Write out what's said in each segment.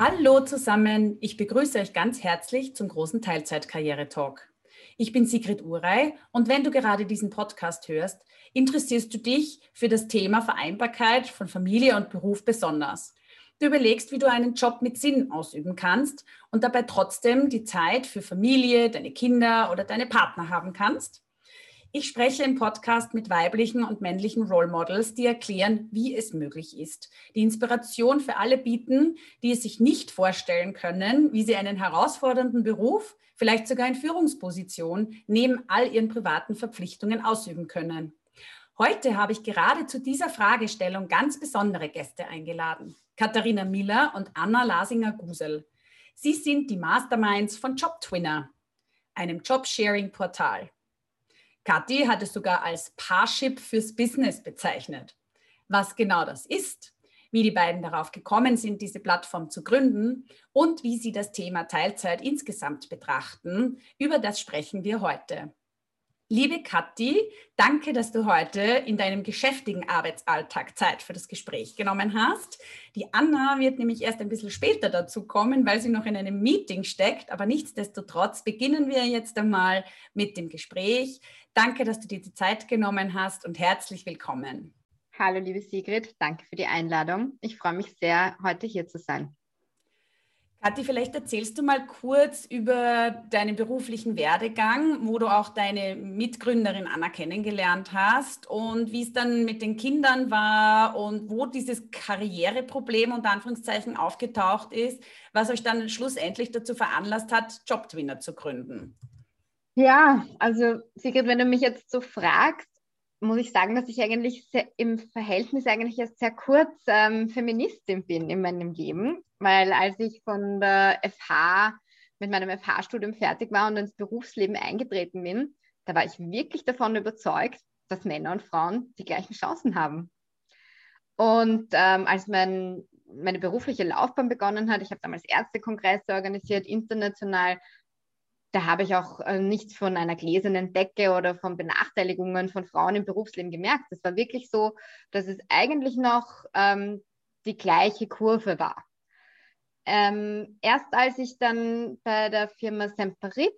Hallo zusammen, ich begrüße euch ganz herzlich zum großen Teilzeitkarriere-Talk. Ich bin Sigrid Urey und wenn du gerade diesen Podcast hörst, interessierst du dich für das Thema Vereinbarkeit von Familie und Beruf besonders. Du überlegst, wie du einen Job mit Sinn ausüben kannst und dabei trotzdem die Zeit für Familie, deine Kinder oder deine Partner haben kannst. Ich spreche im Podcast mit weiblichen und männlichen Role Models, die erklären, wie es möglich ist, die Inspiration für alle bieten, die es sich nicht vorstellen können, wie sie einen herausfordernden Beruf, vielleicht sogar in Führungsposition, neben all ihren privaten Verpflichtungen ausüben können. Heute habe ich gerade zu dieser Fragestellung ganz besondere Gäste eingeladen. Katharina Miller und Anna Lasinger-Gusel. Sie sind die Masterminds von JobTwinner, einem Jobsharing-Portal. Kathi hat es sogar als Parship fürs Business bezeichnet. Was genau das ist, wie die beiden darauf gekommen sind, diese Plattform zu gründen und wie sie das Thema Teilzeit insgesamt betrachten, über das sprechen wir heute. Liebe Kathi, danke, dass du heute in deinem geschäftigen Arbeitsalltag Zeit für das Gespräch genommen hast. Die Anna wird nämlich erst ein bisschen später dazu kommen, weil sie noch in einem Meeting steckt. Aber nichtsdestotrotz beginnen wir jetzt einmal mit dem Gespräch. Danke, dass du dir die Zeit genommen hast und herzlich willkommen. Hallo, liebe Sigrid, danke für die Einladung. Ich freue mich sehr, heute hier zu sein. Kathi, vielleicht erzählst du mal kurz über deinen beruflichen Werdegang, wo du auch deine Mitgründerin Anna kennengelernt hast und wie es dann mit den Kindern war und wo dieses Karriereproblem unter Anführungszeichen aufgetaucht ist, was euch dann schlussendlich dazu veranlasst hat, Jobtwinner zu gründen. Ja, also Sigrid, wenn du mich jetzt so fragst, muss ich sagen, dass ich eigentlich sehr, im Verhältnis eigentlich erst sehr kurz ähm, Feministin bin in meinem Leben, weil als ich von der FH mit meinem FH-Studium fertig war und ins Berufsleben eingetreten bin, da war ich wirklich davon überzeugt, dass Männer und Frauen die gleichen Chancen haben. Und ähm, als mein, meine berufliche Laufbahn begonnen hat, ich habe damals Ärztekongresse organisiert, international, da habe ich auch äh, nichts von einer gläsernen Decke oder von Benachteiligungen von Frauen im Berufsleben gemerkt. Es war wirklich so, dass es eigentlich noch ähm, die gleiche Kurve war. Ähm, erst als ich dann bei der Firma Semperit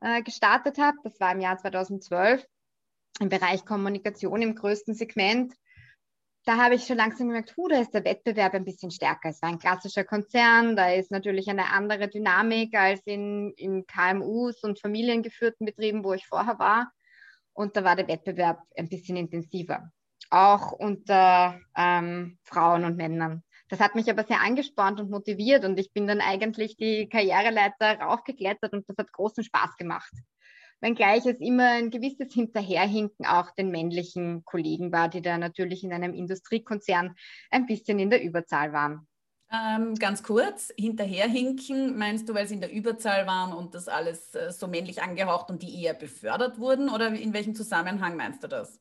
äh, gestartet habe, das war im Jahr 2012, im Bereich Kommunikation im größten Segment, da habe ich schon langsam gemerkt, hu, da ist der Wettbewerb ein bisschen stärker. Es war ein klassischer Konzern, da ist natürlich eine andere Dynamik als in, in KMUs und familiengeführten Betrieben, wo ich vorher war. Und da war der Wettbewerb ein bisschen intensiver, auch unter ähm, Frauen und Männern. Das hat mich aber sehr angespornt und motiviert und ich bin dann eigentlich die Karriereleiter raufgeklettert und das hat großen Spaß gemacht wenngleich es immer ein gewisses Hinterherhinken auch den männlichen Kollegen war, die da natürlich in einem Industriekonzern ein bisschen in der Überzahl waren. Ähm, ganz kurz, hinterherhinken, meinst du, weil sie in der Überzahl waren und das alles äh, so männlich angehaucht und die eher befördert wurden? Oder in welchem Zusammenhang meinst du das?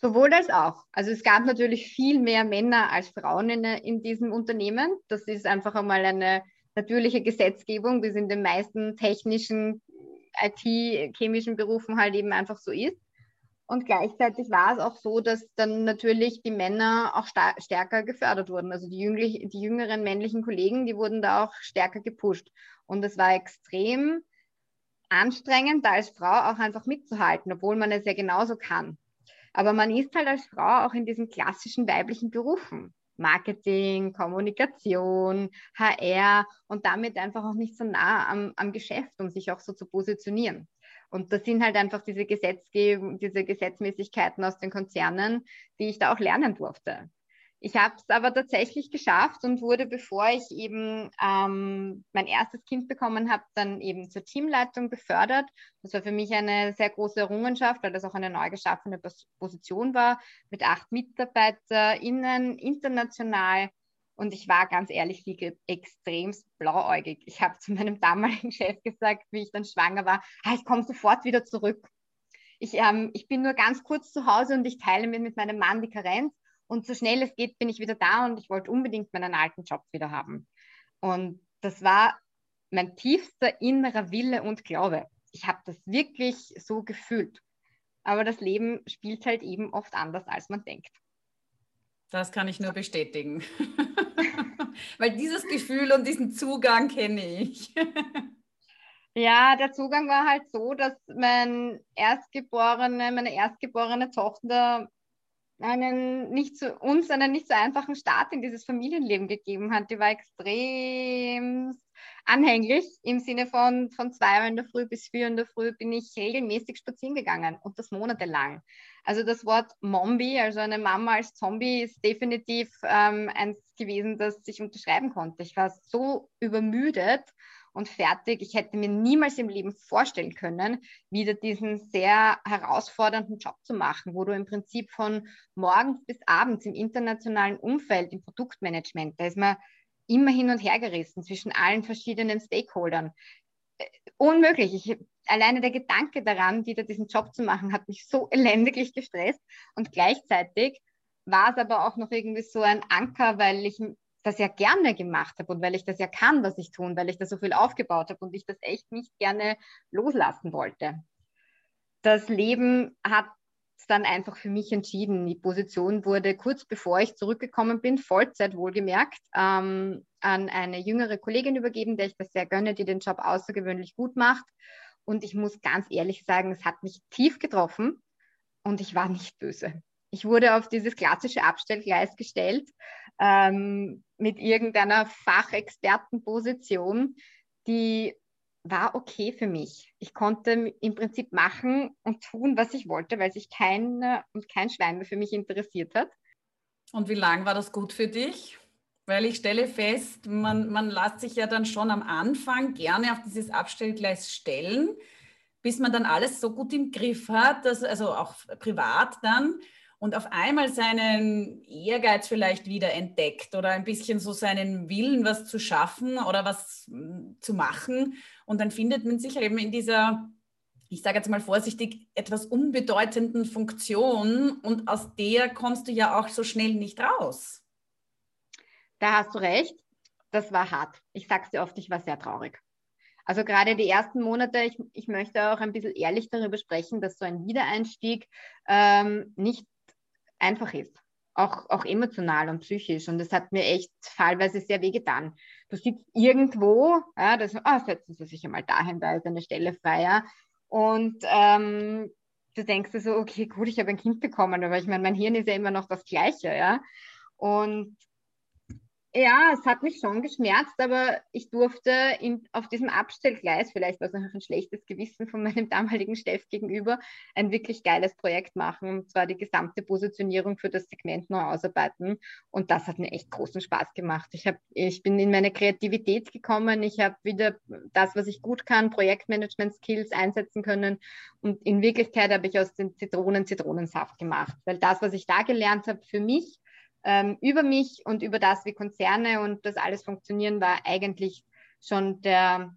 Sowohl als auch. Also es gab natürlich viel mehr Männer als Frauen in, in diesem Unternehmen. Das ist einfach einmal eine natürliche Gesetzgebung, wie es in den meisten technischen IT-chemischen Berufen halt eben einfach so ist. Und gleichzeitig war es auch so, dass dann natürlich die Männer auch stärker gefördert wurden. Also die, jünglich, die jüngeren männlichen Kollegen, die wurden da auch stärker gepusht. Und es war extrem anstrengend, da als Frau auch einfach mitzuhalten, obwohl man es ja genauso kann. Aber man ist halt als Frau auch in diesen klassischen weiblichen Berufen. Marketing, Kommunikation, HR und damit einfach auch nicht so nah am, am Geschäft, um sich auch so zu positionieren. Und das sind halt einfach diese Gesetzgebung, diese Gesetzmäßigkeiten aus den Konzernen, die ich da auch lernen durfte. Ich habe es aber tatsächlich geschafft und wurde, bevor ich eben ähm, mein erstes Kind bekommen habe, dann eben zur Teamleitung befördert. Das war für mich eine sehr große Errungenschaft, weil das auch eine neu geschaffene Position war, mit acht MitarbeiterInnen international. Und ich war ganz ehrlich, extremst blauäugig. Ich habe zu meinem damaligen Chef gesagt, wie ich dann schwanger war, ah, ich komme sofort wieder zurück. Ich, ähm, ich bin nur ganz kurz zu Hause und ich teile mir mit meinem Mann die Karenz und so schnell es geht, bin ich wieder da und ich wollte unbedingt meinen alten Job wieder haben. Und das war mein tiefster innerer Wille und Glaube. Ich habe das wirklich so gefühlt. Aber das Leben spielt halt eben oft anders, als man denkt. Das kann ich nur bestätigen. Weil dieses Gefühl und diesen Zugang kenne ich. Ja, der Zugang war halt so, dass mein erstgeborene, meine erstgeborene Tochter einen nicht so, uns einen nicht so einfachen Start in dieses Familienleben gegeben hat. Die war extrem anhänglich im Sinne von von zwei Uhr in der Früh bis vier in der Früh bin ich regelmäßig spazieren gegangen und das monatelang. Also das Wort Mombi, also eine Mama als Zombie, ist definitiv ähm, eins gewesen, das ich unterschreiben konnte. Ich war so übermüdet und fertig. Ich hätte mir niemals im Leben vorstellen können, wieder diesen sehr herausfordernden Job zu machen, wo du im Prinzip von morgens bis abends im internationalen Umfeld, im Produktmanagement, da ist man immer hin und her gerissen zwischen allen verschiedenen Stakeholdern. Äh, unmöglich. Ich, alleine der Gedanke daran, wieder diesen Job zu machen, hat mich so elendiglich gestresst. Und gleichzeitig war es aber auch noch irgendwie so ein Anker, weil ich das ja gerne gemacht habe und weil ich das ja kann, was ich tun, weil ich da so viel aufgebaut habe und ich das echt nicht gerne loslassen wollte. Das Leben hat dann einfach für mich entschieden. Die Position wurde kurz bevor ich zurückgekommen bin, Vollzeit wohlgemerkt, ähm, an eine jüngere Kollegin übergeben, der ich das sehr gönne, die den Job außergewöhnlich gut macht. Und ich muss ganz ehrlich sagen, es hat mich tief getroffen und ich war nicht böse. Ich wurde auf dieses klassische Abstellgleis gestellt ähm, mit irgendeiner Fachexpertenposition, die war okay für mich. Ich konnte im Prinzip machen und tun, was ich wollte, weil sich kein und kein Schwein mehr für mich interessiert hat. Und wie lange war das gut für dich? Weil ich stelle fest, man, man lässt sich ja dann schon am Anfang gerne auf dieses Abstellgleis stellen, bis man dann alles so gut im Griff hat, dass, also auch privat dann, und auf einmal seinen Ehrgeiz vielleicht wieder entdeckt oder ein bisschen so seinen Willen, was zu schaffen oder was hm, zu machen. Und dann findet man sich eben in dieser, ich sage jetzt mal vorsichtig, etwas unbedeutenden Funktion und aus der kommst du ja auch so schnell nicht raus. Da hast du recht. Das war hart. Ich sage es dir oft, ich war sehr traurig. Also gerade die ersten Monate, ich, ich möchte auch ein bisschen ehrlich darüber sprechen, dass so ein Wiedereinstieg ähm, nicht einfach ist. Auch, auch emotional und psychisch. Und das hat mir echt fallweise sehr weh getan. Du sitzt irgendwo, ja, das, ah, setzen Sie sich einmal dahin, da ist eine Stelle frei. Ja. Und ähm, du denkst dir so, okay, gut, ich habe ein Kind bekommen, aber ich meine, mein Hirn ist ja immer noch das Gleiche. Ja. Und ja, es hat mich schon geschmerzt, aber ich durfte in, auf diesem Abstellgleis, vielleicht war es auch ein schlechtes Gewissen von meinem damaligen Chef gegenüber, ein wirklich geiles Projekt machen, und zwar die gesamte Positionierung für das Segment neu ausarbeiten. Und das hat mir echt großen Spaß gemacht. Ich, hab, ich bin in meine Kreativität gekommen, ich habe wieder das, was ich gut kann, Projektmanagement-Skills einsetzen können. Und in Wirklichkeit habe ich aus den Zitronen Zitronensaft gemacht, weil das, was ich da gelernt habe, für mich, ähm, über mich und über das, wie Konzerne und das alles funktionieren, war eigentlich schon der,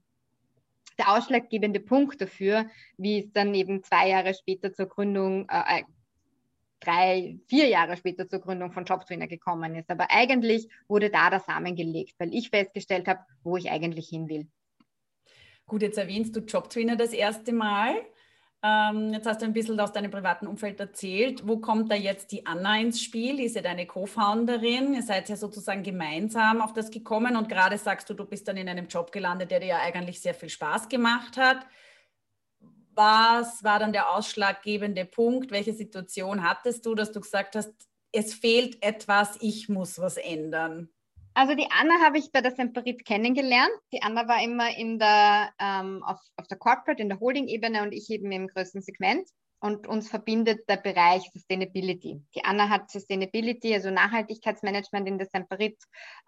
der ausschlaggebende Punkt dafür, wie es dann eben zwei Jahre später zur Gründung, äh, äh drei, vier Jahre später zur Gründung von Jobtrainer gekommen ist. Aber eigentlich wurde da der Samen gelegt, weil ich festgestellt habe, wo ich eigentlich hin will. Gut, jetzt erwähnst du Jobtrainer das erste Mal. Ähm, jetzt hast du ein bisschen aus deinem privaten Umfeld erzählt. Wo kommt da jetzt die Anna ins Spiel? Ist ja deine Co-Founderin. Ihr seid ja sozusagen gemeinsam auf das gekommen und gerade sagst du, du bist dann in einem Job gelandet, der dir ja eigentlich sehr viel Spaß gemacht hat. Was war dann der ausschlaggebende Punkt? Welche Situation hattest du, dass du gesagt hast, es fehlt etwas, ich muss was ändern? Also die Anna habe ich bei der Semperit kennengelernt. Die Anna war immer in der, ähm, auf, auf der Corporate, in der Holding-Ebene und ich eben im größten Segment. Und uns verbindet der Bereich Sustainability. Die Anna hat Sustainability, also Nachhaltigkeitsmanagement in der Semperit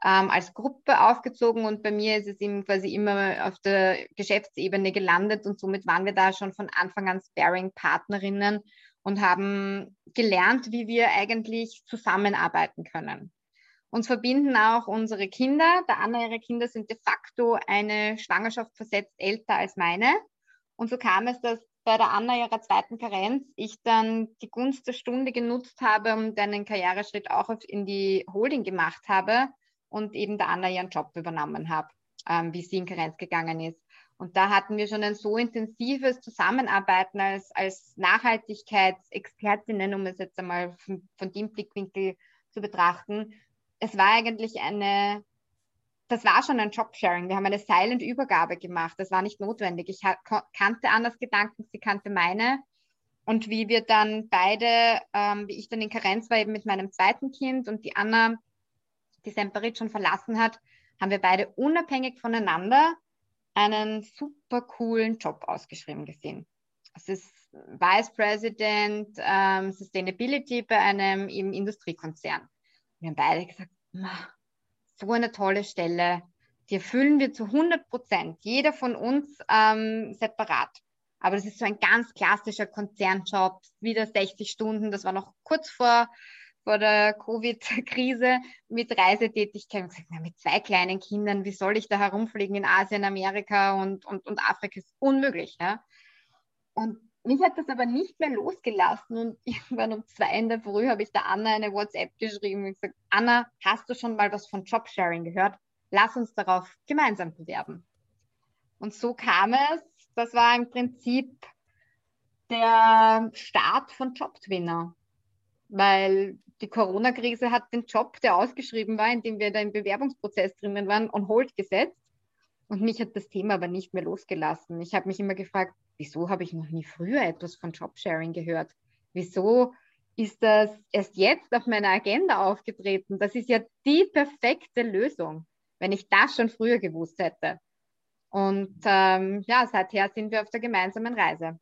ähm, als Gruppe aufgezogen und bei mir ist es eben quasi immer auf der Geschäftsebene gelandet und somit waren wir da schon von Anfang an Sparing-Partnerinnen und haben gelernt, wie wir eigentlich zusammenarbeiten können. Uns verbinden auch unsere Kinder. Der Anna, ihre Kinder sind de facto eine Schwangerschaft versetzt älter als meine. Und so kam es, dass bei der Anna ihrer zweiten Karenz ich dann die Gunst der Stunde genutzt habe und einen Karriereschritt auch in die Holding gemacht habe und eben der Anna ihren Job übernommen habe, ähm, wie sie in Karenz gegangen ist. Und da hatten wir schon ein so intensives Zusammenarbeiten als, als Nachhaltigkeitsexpertinnen, um es jetzt einmal von, von dem Blickwinkel zu betrachten, es war eigentlich eine das war schon ein Jobsharing. Wir haben eine Silent-Übergabe gemacht. Das war nicht notwendig. Ich kannte Annas Gedanken, sie kannte meine. Und wie wir dann beide, ähm, wie ich dann in Karenz war, eben mit meinem zweiten Kind und die Anna die Semperit schon verlassen hat, haben wir beide unabhängig voneinander einen super coolen Job ausgeschrieben gesehen. Es ist Vice President ähm, Sustainability bei einem im Industriekonzern. Wir haben beide gesagt, so eine tolle Stelle, die erfüllen wir zu 100 Prozent, jeder von uns ähm, separat. Aber das ist so ein ganz klassischer Konzernjob, wieder 60 Stunden, das war noch kurz vor, vor der Covid-Krise mit Reisetätigkeit. Gesagt, na, mit zwei kleinen Kindern, wie soll ich da herumfliegen in Asien, Amerika und, und, und Afrika? ist unmöglich. Ja? Und mich hat das aber nicht mehr losgelassen und irgendwann um zwei in der Früh habe ich der Anna eine WhatsApp geschrieben und gesagt, Anna, hast du schon mal was von Jobsharing gehört? Lass uns darauf gemeinsam bewerben. Und so kam es, das war im Prinzip der Start von Jobtwinner, weil die Corona-Krise hat den Job, der ausgeschrieben war, in dem wir da im Bewerbungsprozess drinnen waren, on hold gesetzt. Und mich hat das Thema aber nicht mehr losgelassen. Ich habe mich immer gefragt, wieso habe ich noch nie früher etwas von Jobsharing gehört? Wieso ist das erst jetzt auf meiner Agenda aufgetreten? Das ist ja die perfekte Lösung, wenn ich das schon früher gewusst hätte. Und ähm, ja, seither sind wir auf der gemeinsamen Reise.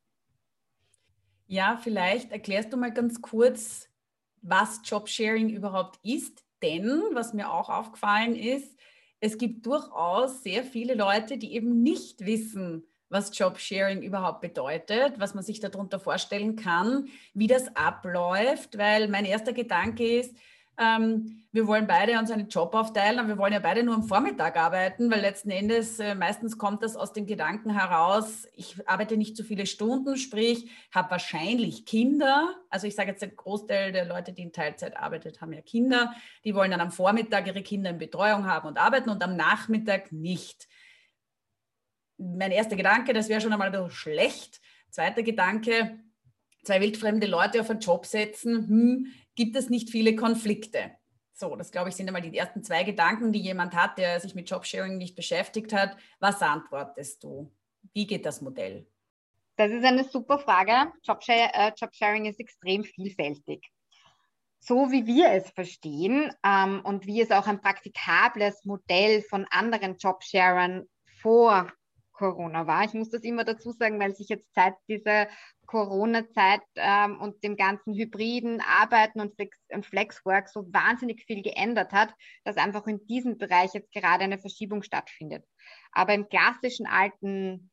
Ja, vielleicht erklärst du mal ganz kurz, was Jobsharing überhaupt ist. Denn, was mir auch aufgefallen ist, es gibt durchaus sehr viele Leute, die eben nicht wissen, was Jobsharing überhaupt bedeutet, was man sich darunter vorstellen kann, wie das abläuft, weil mein erster Gedanke ist, ähm, wir wollen beide uns einen Job aufteilen, aber wir wollen ja beide nur am Vormittag arbeiten, weil letzten Endes äh, meistens kommt das aus dem Gedanken heraus, ich arbeite nicht zu viele Stunden, sprich, habe wahrscheinlich Kinder. Also ich sage jetzt, der Großteil der Leute, die in Teilzeit arbeiten, haben ja Kinder. Die wollen dann am Vormittag ihre Kinder in Betreuung haben und arbeiten und am Nachmittag nicht mein erster Gedanke, das wäre schon einmal ein bisschen schlecht. Zweiter Gedanke, zwei wildfremde Leute auf einen Job setzen, hm, gibt es nicht viele Konflikte. So, das glaube ich sind einmal die ersten zwei Gedanken, die jemand hat, der sich mit Jobsharing nicht beschäftigt hat. Was antwortest du? Wie geht das Modell? Das ist eine super Frage. Äh, Jobsharing ist extrem vielfältig. So wie wir es verstehen ähm, und wie es auch ein praktikables Modell von anderen Jobsharern vor Corona war. Ich muss das immer dazu sagen, weil sich jetzt seit dieser Corona-Zeit ähm, und dem ganzen hybriden Arbeiten und, Flex und Flexwork so wahnsinnig viel geändert hat, dass einfach in diesem Bereich jetzt gerade eine Verschiebung stattfindet. Aber im klassischen alten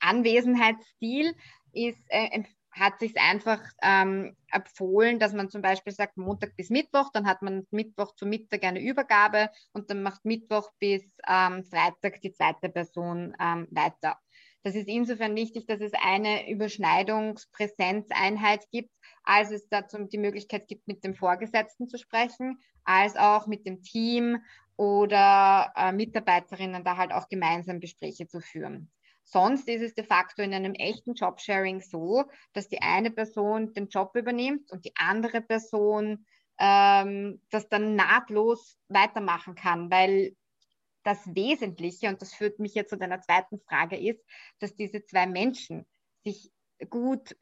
Anwesenheitsstil ist, äh, hat sich einfach ähm, empfohlen, dass man zum Beispiel sagt, Montag bis Mittwoch, dann hat man Mittwoch zu Mittag eine Übergabe und dann macht Mittwoch bis ähm, Freitag die zweite Person ähm, weiter. Das ist insofern wichtig, dass es eine Überschneidungspräsenzeinheit gibt, als es dazu die Möglichkeit gibt, mit dem Vorgesetzten zu sprechen, als auch mit dem Team oder äh, Mitarbeiterinnen da halt auch gemeinsam Gespräche zu führen. Sonst ist es de facto in einem echten Jobsharing so, dass die eine Person den Job übernimmt und die andere Person ähm, das dann nahtlos weitermachen kann, weil das Wesentliche, und das führt mich jetzt zu deiner zweiten Frage, ist, dass diese zwei Menschen sich gut,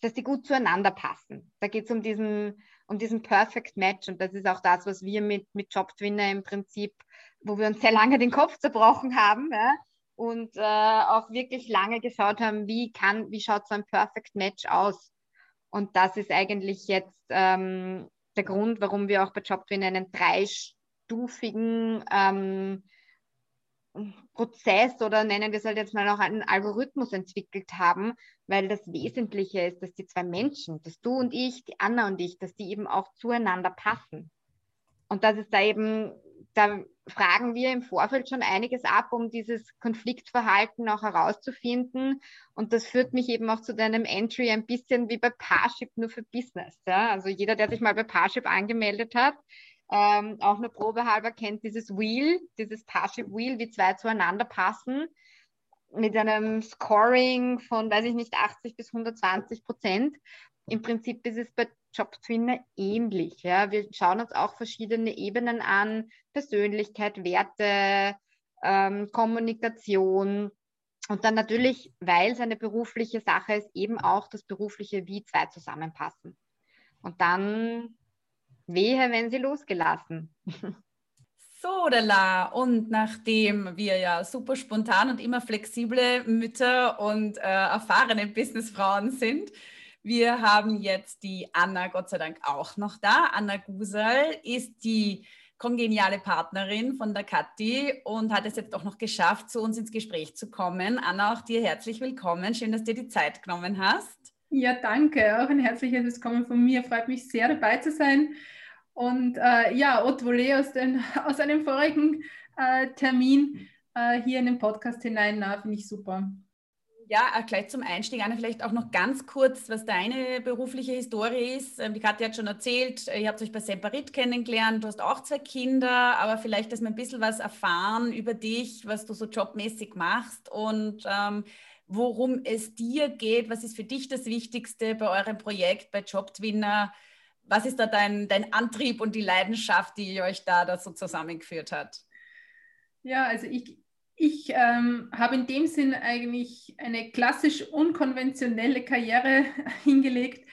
dass die gut zueinander passen. Da geht es um diesen, um diesen Perfect Match und das ist auch das, was wir mit, mit Jobtwinner im Prinzip, wo wir uns sehr lange den Kopf zerbrochen haben, ja, und äh, auch wirklich lange geschaut haben, wie kann, wie schaut so ein Perfect Match aus. Und das ist eigentlich jetzt ähm, der Grund, warum wir auch bei Jobwin einen dreistufigen ähm, Prozess oder nennen wir es halt jetzt mal auch einen Algorithmus entwickelt haben, weil das Wesentliche ist, dass die zwei Menschen, dass du und ich, die Anna und ich, dass die eben auch zueinander passen. Und das ist da eben da fragen wir im Vorfeld schon einiges ab, um dieses Konfliktverhalten auch herauszufinden. Und das führt mich eben auch zu deinem Entry ein bisschen wie bei Parship nur für Business. Ja? Also jeder, der sich mal bei Parship angemeldet hat, ähm, auch nur probehalber kennt dieses Wheel, dieses Parship Wheel, wie zwei zueinander passen. Mit einem Scoring von, weiß ich nicht, 80 bis 120 Prozent. Im Prinzip ist es bei Jobtwinner ähnlich. Ja. Wir schauen uns auch verschiedene Ebenen an, Persönlichkeit, Werte, ähm, Kommunikation. Und dann natürlich, weil es eine berufliche Sache ist, eben auch das berufliche Wie zwei zusammenpassen. Und dann wehe, wenn sie losgelassen. So. Und nachdem wir ja super spontan und immer flexible Mütter und äh, erfahrene Businessfrauen sind, wir haben jetzt die Anna Gott sei Dank auch noch da. Anna Gusal ist die kongeniale Partnerin von der Kathi und hat es jetzt auch noch geschafft, zu uns ins Gespräch zu kommen. Anna, auch dir herzlich willkommen. Schön, dass du dir die Zeit genommen hast. Ja, danke. Auch ein herzliches Willkommen von mir. Freut mich sehr, dabei zu sein. Und äh, ja, Haute Volée aus, aus einem vorigen äh, Termin äh, hier in den Podcast hinein, finde ich super. Ja, äh, gleich zum Einstieg, Anna, vielleicht auch noch ganz kurz, was deine berufliche Historie ist. Ähm, die Katja hat schon erzählt, äh, ihr habt euch bei Semperit kennengelernt, du hast auch zwei Kinder, aber vielleicht, dass wir ein bisschen was erfahren über dich, was du so jobmäßig machst und ähm, worum es dir geht. Was ist für dich das Wichtigste bei eurem Projekt, bei Jobtwinner? Was ist da dein, dein Antrieb und die Leidenschaft, die euch da, da so zusammengeführt hat? Ja, also ich, ich ähm, habe in dem Sinn eigentlich eine klassisch unkonventionelle Karriere hingelegt.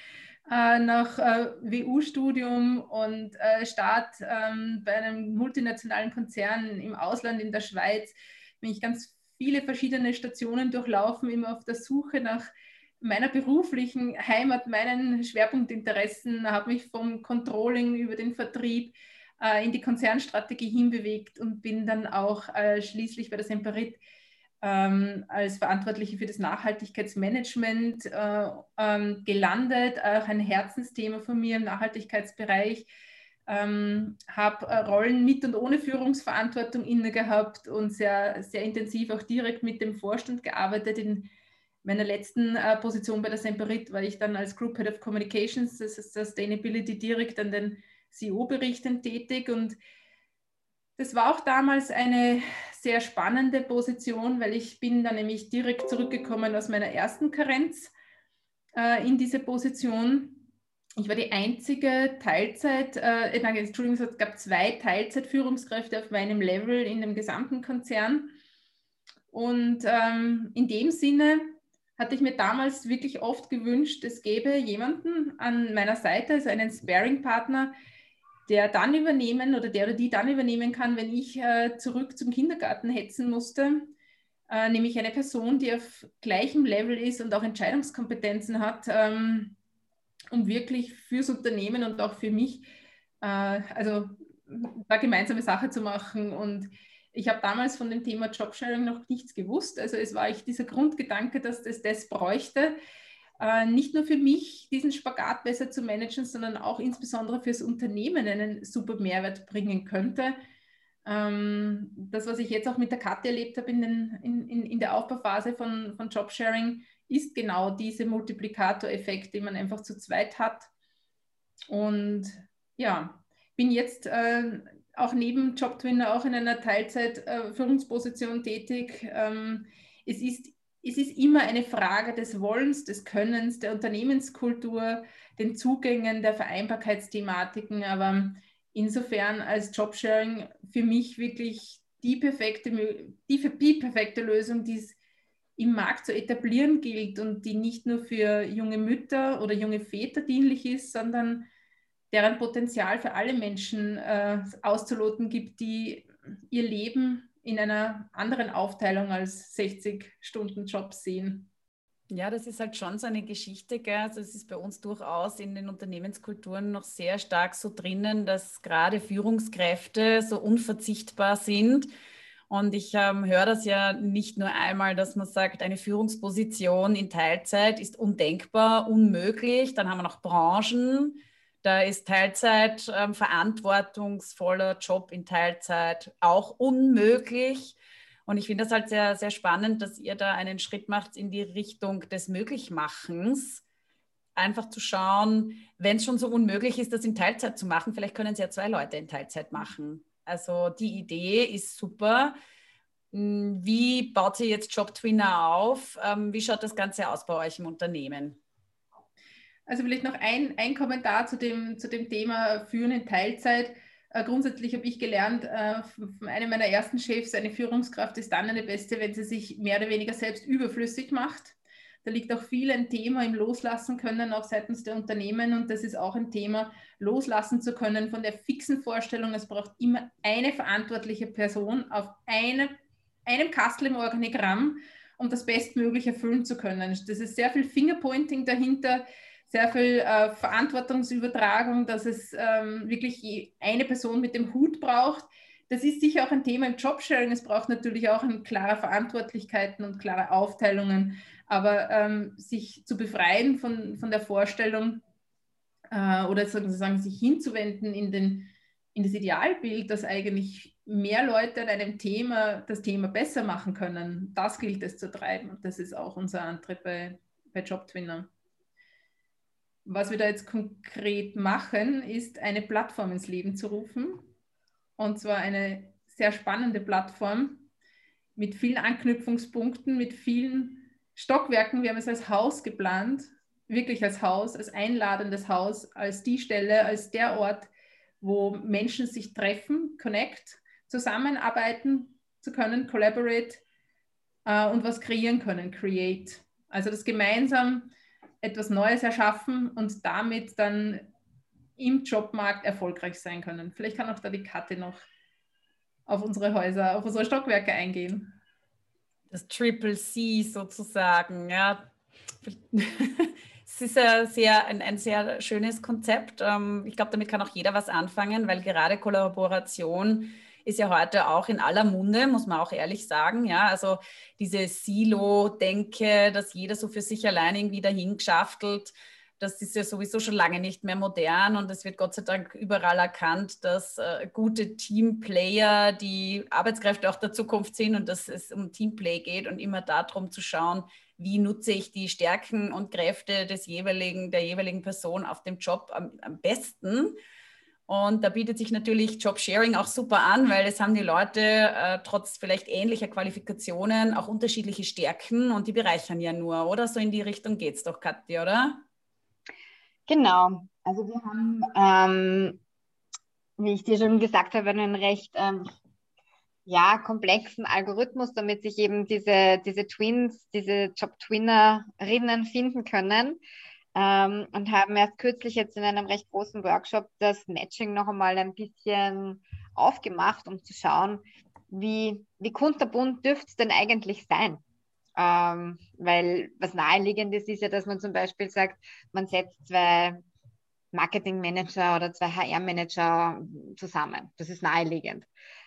Äh, nach äh, WU-Studium und äh, Start ähm, bei einem multinationalen Konzern im Ausland in der Schweiz bin ich ganz viele verschiedene Stationen durchlaufen, immer auf der Suche nach meiner beruflichen Heimat, meinen Schwerpunktinteressen, habe mich vom Controlling über den Vertrieb äh, in die Konzernstrategie hinbewegt und bin dann auch äh, schließlich bei der Semperit ähm, als Verantwortliche für das Nachhaltigkeitsmanagement äh, ähm, gelandet, auch ein Herzensthema von mir im Nachhaltigkeitsbereich. Ähm, habe äh, Rollen mit und ohne Führungsverantwortung inne gehabt und sehr, sehr intensiv auch direkt mit dem Vorstand gearbeitet in meiner letzten äh, Position bei der Semperit war ich dann als Group Head of Communications, das ist Sustainability, direkt an den CEO-Berichten tätig. Und das war auch damals eine sehr spannende Position, weil ich bin dann nämlich direkt zurückgekommen aus meiner ersten Karenz äh, in diese Position. Ich war die einzige Teilzeit, äh, nein, Entschuldigung, es gab zwei Teilzeitführungskräfte auf meinem Level in dem gesamten Konzern. Und ähm, in dem Sinne hatte ich mir damals wirklich oft gewünscht, es gäbe jemanden an meiner Seite, also einen Sparing-Partner, der dann übernehmen oder der oder die dann übernehmen kann, wenn ich äh, zurück zum Kindergarten hetzen musste. Äh, nämlich eine Person, die auf gleichem Level ist und auch Entscheidungskompetenzen hat, ähm, um wirklich fürs Unternehmen und auch für mich, äh, also da gemeinsame Sache zu machen und ich habe damals von dem Thema Jobsharing noch nichts gewusst. Also es war echt dieser Grundgedanke, dass es das bräuchte, äh, nicht nur für mich diesen Spagat besser zu managen, sondern auch insbesondere fürs Unternehmen einen super Mehrwert bringen könnte. Ähm, das, was ich jetzt auch mit der Katja erlebt habe in, den, in, in, in der Aufbauphase von, von Jobsharing, ist genau diese Multiplikatoreffekt, den man einfach zu zweit hat. Und ja, bin jetzt äh, auch neben Jobtwinner auch in einer Teilzeit-Führungsposition äh, tätig. Ähm, es, ist, es ist immer eine Frage des Wollens, des Könnens, der Unternehmenskultur, den Zugängen, der Vereinbarkeitsthematiken. Aber insofern als Jobsharing für mich wirklich die perfekte, die, die perfekte Lösung, die es im Markt zu etablieren gilt und die nicht nur für junge Mütter oder junge Väter dienlich ist, sondern deren Potenzial für alle Menschen äh, auszuloten gibt, die ihr Leben in einer anderen Aufteilung als 60 Stunden Job sehen. Ja, das ist halt schon so eine Geschichte. Gell? Also es ist bei uns durchaus in den Unternehmenskulturen noch sehr stark so drinnen, dass gerade Führungskräfte so unverzichtbar sind. Und ich ähm, höre das ja nicht nur einmal, dass man sagt, eine Führungsposition in Teilzeit ist undenkbar, unmöglich. Dann haben wir noch Branchen, da ist Teilzeit ähm, verantwortungsvoller Job in Teilzeit auch unmöglich. Und ich finde das halt sehr, sehr spannend, dass ihr da einen Schritt macht in die Richtung des Möglichmachens. Einfach zu schauen, wenn es schon so unmöglich ist, das in Teilzeit zu machen, vielleicht können es ja zwei Leute in Teilzeit machen. Also die Idee ist super. Hm, wie baut ihr jetzt JobTwinner auf? Ähm, wie schaut das Ganze aus bei euch im Unternehmen? Also vielleicht noch ein, ein Kommentar zu dem, zu dem Thema Führen in Teilzeit. Äh, grundsätzlich habe ich gelernt äh, von einem meiner ersten Chefs, eine Führungskraft ist dann eine beste, wenn sie sich mehr oder weniger selbst überflüssig macht. Da liegt auch viel ein Thema im Loslassen können, auch seitens der Unternehmen. Und das ist auch ein Thema, loslassen zu können von der fixen Vorstellung, es braucht immer eine verantwortliche Person auf eine, einem Kastel im Organigramm, um das bestmöglich erfüllen zu können. Das ist sehr viel Fingerpointing dahinter, sehr viel äh, Verantwortungsübertragung, dass es ähm, wirklich eine Person mit dem Hut braucht. Das ist sicher auch ein Thema im Jobsharing. Es braucht natürlich auch klare Verantwortlichkeiten und klare Aufteilungen. Aber ähm, sich zu befreien von, von der Vorstellung äh, oder sozusagen sich hinzuwenden in, den, in das Idealbild, dass eigentlich mehr Leute an einem Thema das Thema besser machen können, das gilt es zu treiben. Und das ist auch unser Antrieb bei, bei JobTwinner. Was wir da jetzt konkret machen, ist eine Plattform ins Leben zu rufen. Und zwar eine sehr spannende Plattform mit vielen Anknüpfungspunkten, mit vielen Stockwerken, wir haben es als Haus geplant, wirklich als Haus, als einladendes Haus, als die Stelle, als der Ort, wo Menschen sich treffen, connect, zusammenarbeiten zu können, collaborate äh, und was kreieren können, create. Also das gemeinsam etwas Neues erschaffen und damit dann im Jobmarkt erfolgreich sein können. Vielleicht kann auch da die Karte noch auf unsere Häuser, auf unsere Stockwerke eingehen das Triple C sozusagen. Ja. es ist ein sehr, ein, ein sehr schönes Konzept. Ähm, ich glaube, damit kann auch jeder was anfangen, weil gerade Kollaboration ist ja heute auch in aller Munde, muss man auch ehrlich sagen. Ja, also diese Silo-Denke, dass jeder so für sich allein irgendwie dahin geschaftelt das ist ja sowieso schon lange nicht mehr modern und es wird Gott sei Dank überall erkannt, dass äh, gute Teamplayer die Arbeitskräfte auch der Zukunft sind und dass es um Teamplay geht und immer darum zu schauen, wie nutze ich die Stärken und Kräfte des jeweiligen, der jeweiligen Person auf dem Job am, am besten. Und da bietet sich natürlich Jobsharing auch super an, weil es haben die Leute äh, trotz vielleicht ähnlicher Qualifikationen auch unterschiedliche Stärken und die bereichern ja nur, oder? So in die Richtung geht es doch, Katja, oder? Genau, also wir haben, ähm, wie ich dir schon gesagt habe, einen recht ähm, ja, komplexen Algorithmus, damit sich eben diese, diese Twins, diese Job-Twinnerinnen finden können. Ähm, und haben erst kürzlich jetzt in einem recht großen Workshop das Matching noch einmal ein bisschen aufgemacht, um zu schauen, wie, wie kunterbunt dürfte es denn eigentlich sein? Ähm, weil was naheliegendes ist ja, dass man zum Beispiel sagt, man setzt zwei Marketingmanager oder zwei HR-Manager zusammen. Das ist naheliegend.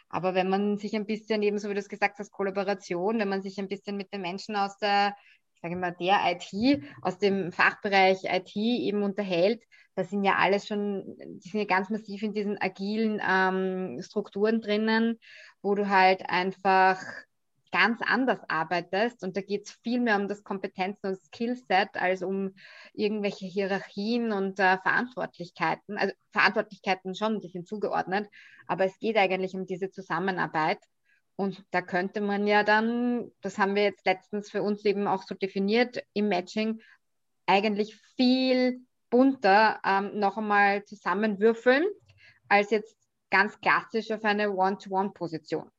Aber wenn man sich ein bisschen, ebenso wie du es gesagt hast, Kollaboration, wenn man sich ein bisschen mit den Menschen aus der, ich sage mal, der IT, aus dem Fachbereich IT eben unterhält, da sind ja alles schon, die sind ja ganz massiv in diesen agilen ähm, Strukturen drinnen, wo du halt einfach ganz anders arbeitest und da geht es viel mehr um das Kompetenzen- und Skillset als um irgendwelche Hierarchien und äh, Verantwortlichkeiten. Also Verantwortlichkeiten schon, die sind zugeordnet, aber es geht eigentlich um diese Zusammenarbeit. Und da könnte man ja dann, das haben wir jetzt letztens für uns eben auch so definiert im Matching, eigentlich viel bunter ähm, noch einmal zusammenwürfeln, als jetzt ganz klassisch auf eine One-to-One-Position.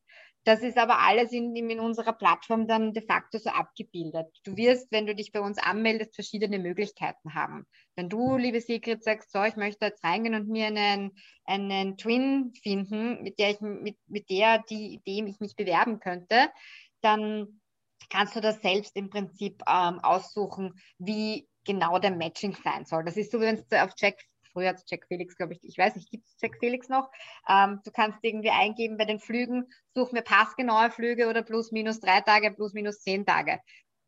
Das ist aber alles in, in unserer Plattform dann de facto so abgebildet. Du wirst, wenn du dich bei uns anmeldest, verschiedene Möglichkeiten haben. Wenn du, liebe Sigrid, sagst, so, ich möchte jetzt reingehen und mir einen, einen Twin finden, mit der ich, mit, mit der, die, dem ich mich bewerben könnte, dann kannst du das selbst im Prinzip ähm, aussuchen, wie genau der Matching sein soll. Das ist so, wenn du auf Check früher hat Jack Felix, glaube ich, ich weiß nicht, gibt es Jack Felix noch? Ähm, du kannst irgendwie eingeben bei den Flügen, such mir passgenaue Flüge oder plus minus drei Tage, plus minus zehn Tage.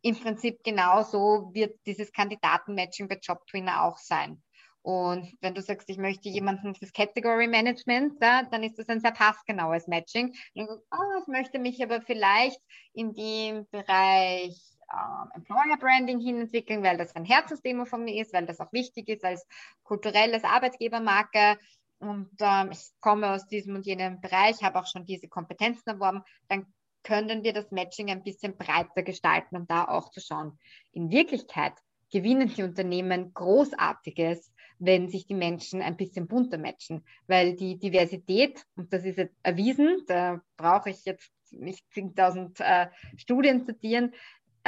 Im Prinzip genauso wird dieses Kandidatenmatching bei JobTwinner auch sein. Und wenn du sagst, ich möchte jemanden fürs Category Management, ja, dann ist das ein sehr passgenaues Matching. Und du, oh, ich möchte mich aber vielleicht in dem Bereich ähm, Employer Branding hinentwickeln, weil das ein Herzensthema von mir ist, weil das auch wichtig ist als kulturelles Arbeitgebermarke. Und ähm, ich komme aus diesem und jenem Bereich, habe auch schon diese Kompetenzen erworben, dann können wir das Matching ein bisschen breiter gestalten und da auch zu schauen. In Wirklichkeit gewinnen die Unternehmen Großartiges, wenn sich die Menschen ein bisschen bunter matchen, weil die Diversität, und das ist jetzt erwiesen, da brauche ich jetzt nicht 10.000 äh, Studien zitieren,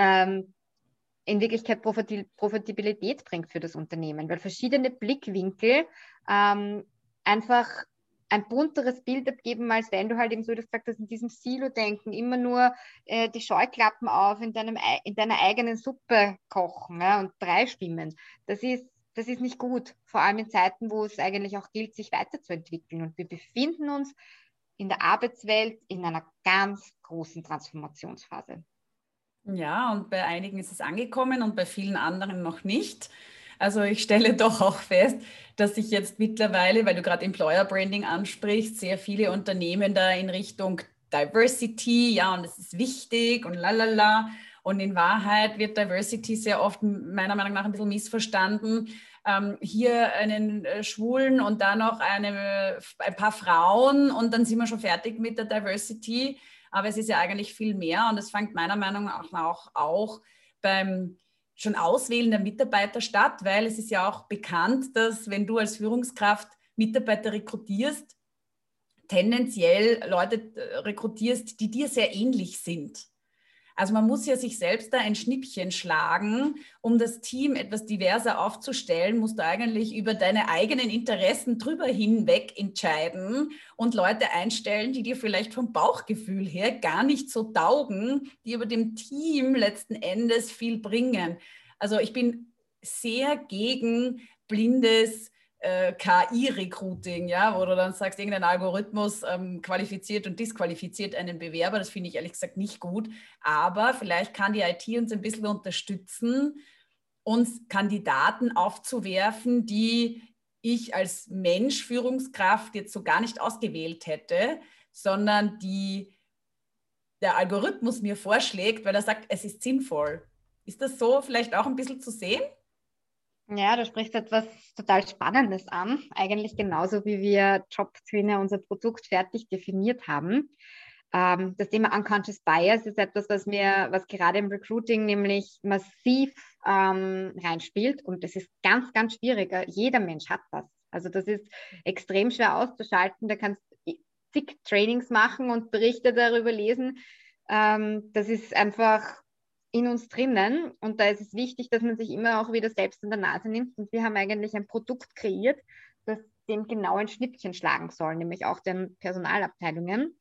ähm, in Wirklichkeit Profitabilität bringt für das Unternehmen, weil verschiedene Blickwinkel ähm, einfach ein bunteres Bild abgeben, als wenn du halt eben so das gesagt hast, in diesem Silo-Denken immer nur äh, die Scheuklappen auf in, deinem, in deiner eigenen Suppe kochen ja, und Brei schwimmen. Das ist, das ist nicht gut, vor allem in Zeiten, wo es eigentlich auch gilt, sich weiterzuentwickeln. Und wir befinden uns in der Arbeitswelt in einer ganz großen Transformationsphase. Ja, und bei einigen ist es angekommen und bei vielen anderen noch nicht. Also ich stelle doch auch fest, dass sich jetzt mittlerweile, weil du gerade Employer Branding ansprichst, sehr viele Unternehmen da in Richtung Diversity, ja, und es ist wichtig und lalala. Und in Wahrheit wird Diversity sehr oft meiner Meinung nach ein bisschen missverstanden. Ähm, hier einen äh, Schwulen und dann noch eine, ein paar Frauen und dann sind wir schon fertig mit der Diversity. Aber es ist ja eigentlich viel mehr und es fängt meiner Meinung nach auch, auch beim schon Auswählen der Mitarbeiter statt, weil es ist ja auch bekannt, dass wenn du als Führungskraft Mitarbeiter rekrutierst, tendenziell Leute äh, rekrutierst, die dir sehr ähnlich sind. Also man muss ja sich selbst da ein Schnippchen schlagen, um das Team etwas diverser aufzustellen, musst du eigentlich über deine eigenen Interessen drüber hinweg entscheiden und Leute einstellen, die dir vielleicht vom Bauchgefühl her gar nicht so taugen, die über dem Team letzten Endes viel bringen. Also ich bin sehr gegen blindes äh, KI-Recruiting, ja, wo du dann sagst, irgendein Algorithmus ähm, qualifiziert und disqualifiziert einen Bewerber. Das finde ich ehrlich gesagt nicht gut. Aber vielleicht kann die IT uns ein bisschen unterstützen, uns Kandidaten aufzuwerfen, die ich als Mensch, Führungskraft jetzt so gar nicht ausgewählt hätte, sondern die der Algorithmus mir vorschlägt, weil er sagt, es ist sinnvoll. Ist das so vielleicht auch ein bisschen zu sehen? Ja, du sprichst etwas total Spannendes an. Eigentlich genauso wie wir Jobtrainer unser Produkt fertig definiert haben. Ähm, das Thema Unconscious Bias ist etwas, was mir, was gerade im Recruiting nämlich massiv ähm, reinspielt. Und das ist ganz, ganz schwierig. Jeder Mensch hat das. Also das ist extrem schwer auszuschalten. Da kannst du zig Trainings machen und Berichte darüber lesen. Ähm, das ist einfach in uns drinnen. Und da ist es wichtig, dass man sich immer auch wieder selbst in der Nase nimmt. Und wir haben eigentlich ein Produkt kreiert, das dem genau ein Schnippchen schlagen soll, nämlich auch den Personalabteilungen.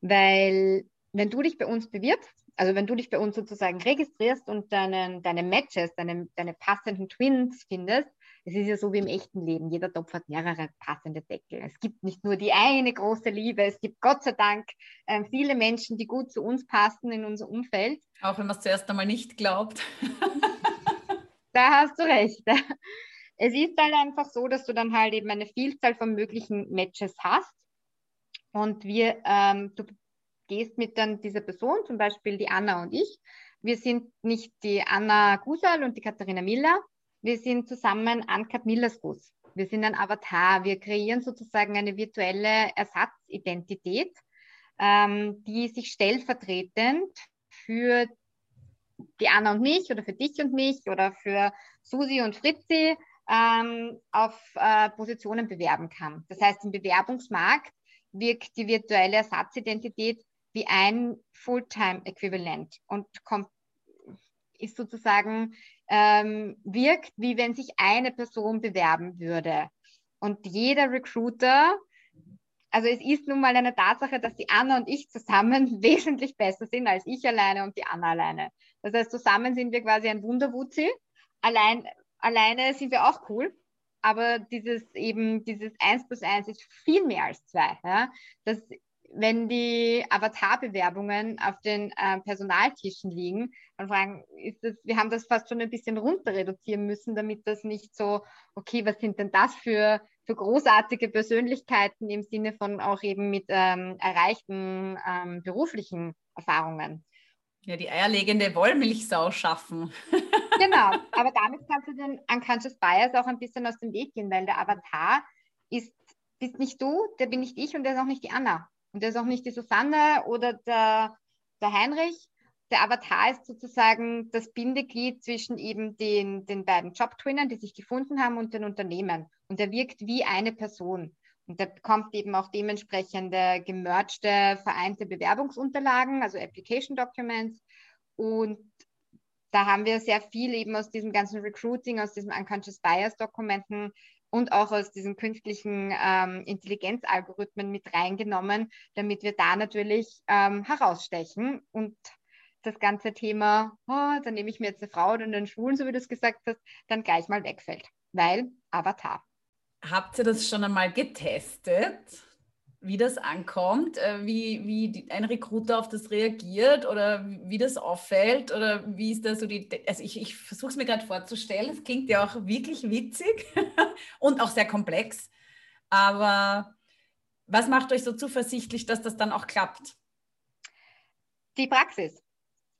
Weil wenn du dich bei uns bewirbst, also wenn du dich bei uns sozusagen registrierst und deinen, deine Matches, deine, deine passenden Twins findest, es ist ja so wie im echten Leben. Jeder Topf hat mehrere passende Deckel. Es gibt nicht nur die eine große Liebe. Es gibt Gott sei Dank äh, viele Menschen, die gut zu uns passen in unser Umfeld. Auch wenn man es zuerst einmal nicht glaubt. da hast du recht. Es ist halt einfach so, dass du dann halt eben eine Vielzahl von möglichen Matches hast. Und wir, ähm, du gehst mit dann dieser Person, zum Beispiel die Anna und ich. Wir sind nicht die Anna Gusal und die Katharina Miller, wir sind zusammen Uncut Millersbus. Wir sind ein Avatar. Wir kreieren sozusagen eine virtuelle Ersatzidentität, ähm, die sich stellvertretend für die Anna und mich oder für dich und mich oder für Susi und Fritzi ähm, auf äh, Positionen bewerben kann. Das heißt, im Bewerbungsmarkt wirkt die virtuelle Ersatzidentität wie ein Fulltime-Äquivalent und kommt, ist sozusagen ähm, wirkt, wie wenn sich eine Person bewerben würde. Und jeder Recruiter, also es ist nun mal eine Tatsache, dass die Anna und ich zusammen wesentlich besser sind als ich alleine und die Anna alleine. Das heißt, zusammen sind wir quasi ein Wunderwutzi. Allein, alleine sind wir auch cool. Aber dieses eben, dieses Eins plus Eins ist viel mehr als zwei. Ja? Das wenn die Avatar-Bewerbungen auf den äh, Personaltischen liegen, dann fragen, ist das, wir haben das fast schon ein bisschen runter reduzieren müssen, damit das nicht so, okay, was sind denn das für, für großartige Persönlichkeiten im Sinne von auch eben mit ähm, erreichten ähm, beruflichen Erfahrungen. Ja, die eierlegende Wollmilchsau schaffen. genau, aber damit kannst du den Unconscious Bias auch ein bisschen aus dem Weg gehen, weil der Avatar ist, bist nicht du, der bin nicht ich und der ist auch nicht die Anna. Und der ist auch nicht die Susanne oder der der Heinrich. Der Avatar ist sozusagen das Bindeglied zwischen eben den, den beiden Job-Twinnern, die sich gefunden haben, und den Unternehmen. Und er wirkt wie eine Person. Und der bekommt eben auch dementsprechende gemergte, vereinte Bewerbungsunterlagen, also Application Documents. Und da haben wir sehr viel eben aus diesem ganzen Recruiting, aus diesen Unconscious Bias Dokumenten und auch aus diesen künstlichen ähm, Intelligenzalgorithmen mit reingenommen, damit wir da natürlich ähm, herausstechen und das ganze Thema, oh, dann nehme ich mir jetzt eine Frau oder einen Schwulen, so wie du es gesagt hast, dann gleich mal wegfällt, weil Avatar. Habt ihr das schon einmal getestet? Wie das ankommt, äh, wie, wie ein Recruiter auf das reagiert oder wie das auffällt oder wie ist da so die, also ich, ich versuche es mir gerade vorzustellen, es klingt ja auch wirklich witzig und auch sehr komplex, aber was macht euch so zuversichtlich, dass das dann auch klappt? Die Praxis.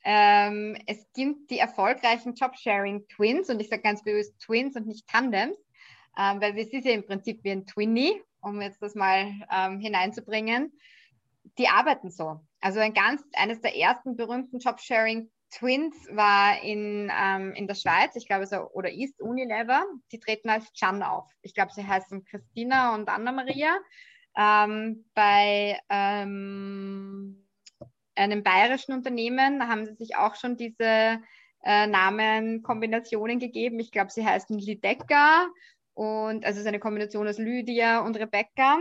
Ähm, es gibt die erfolgreichen Jobsharing-Twins und ich sage ganz bewusst Twins und nicht Tandems, ähm, weil es ist ja im Prinzip wie ein Twinny um jetzt das mal ähm, hineinzubringen, die arbeiten so. Also ein ganz, eines der ersten berühmten Jobsharing Twins war in, ähm, in der Schweiz, ich glaube, so, oder ist Unilever. Die treten als Chan auf. Ich glaube, sie heißen Christina und Anna-Maria. Ähm, bei ähm, einem bayerischen Unternehmen haben sie sich auch schon diese äh, Namenkombinationen gegeben. Ich glaube, sie heißen Lidecker und also es ist eine Kombination aus Lydia und Rebecca.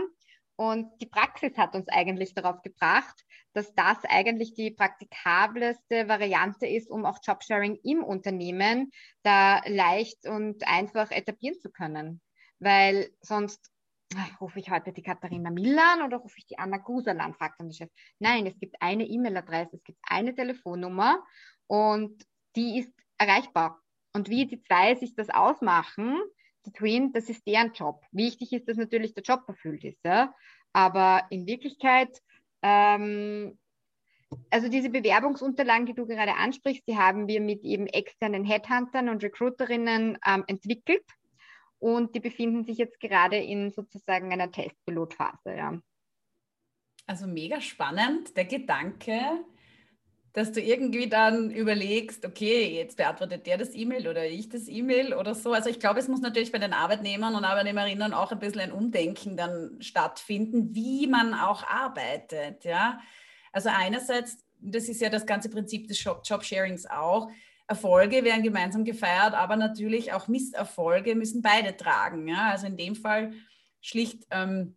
Und die Praxis hat uns eigentlich darauf gebracht, dass das eigentlich die praktikabelste Variante ist, um auch Jobsharing im Unternehmen da leicht und einfach etablieren zu können. Weil sonst ach, rufe ich heute die Katharina Millan oder rufe ich die Anna Guserland, fragt dann der Chef. Nein, es gibt eine E-Mail-Adresse, es gibt eine Telefonnummer und die ist erreichbar. Und wie die zwei sich das ausmachen, die Twin, das ist deren Job. Wichtig ist, dass natürlich der Job erfüllt ist. Ja? Aber in Wirklichkeit, ähm, also diese Bewerbungsunterlagen, die du gerade ansprichst, die haben wir mit eben externen Headhuntern und Recruiterinnen ähm, entwickelt. Und die befinden sich jetzt gerade in sozusagen einer Testpilotphase. Ja. Also mega spannend, der Gedanke, dass du irgendwie dann überlegst, okay, jetzt beantwortet der das E-Mail oder ich das E-Mail oder so. Also ich glaube, es muss natürlich bei den Arbeitnehmern und Arbeitnehmerinnen auch ein bisschen ein Umdenken dann stattfinden, wie man auch arbeitet. Ja? Also einerseits, das ist ja das ganze Prinzip des Job-Sharings auch, Erfolge werden gemeinsam gefeiert, aber natürlich auch Misserfolge müssen beide tragen. Ja? Also in dem Fall schlicht ähm,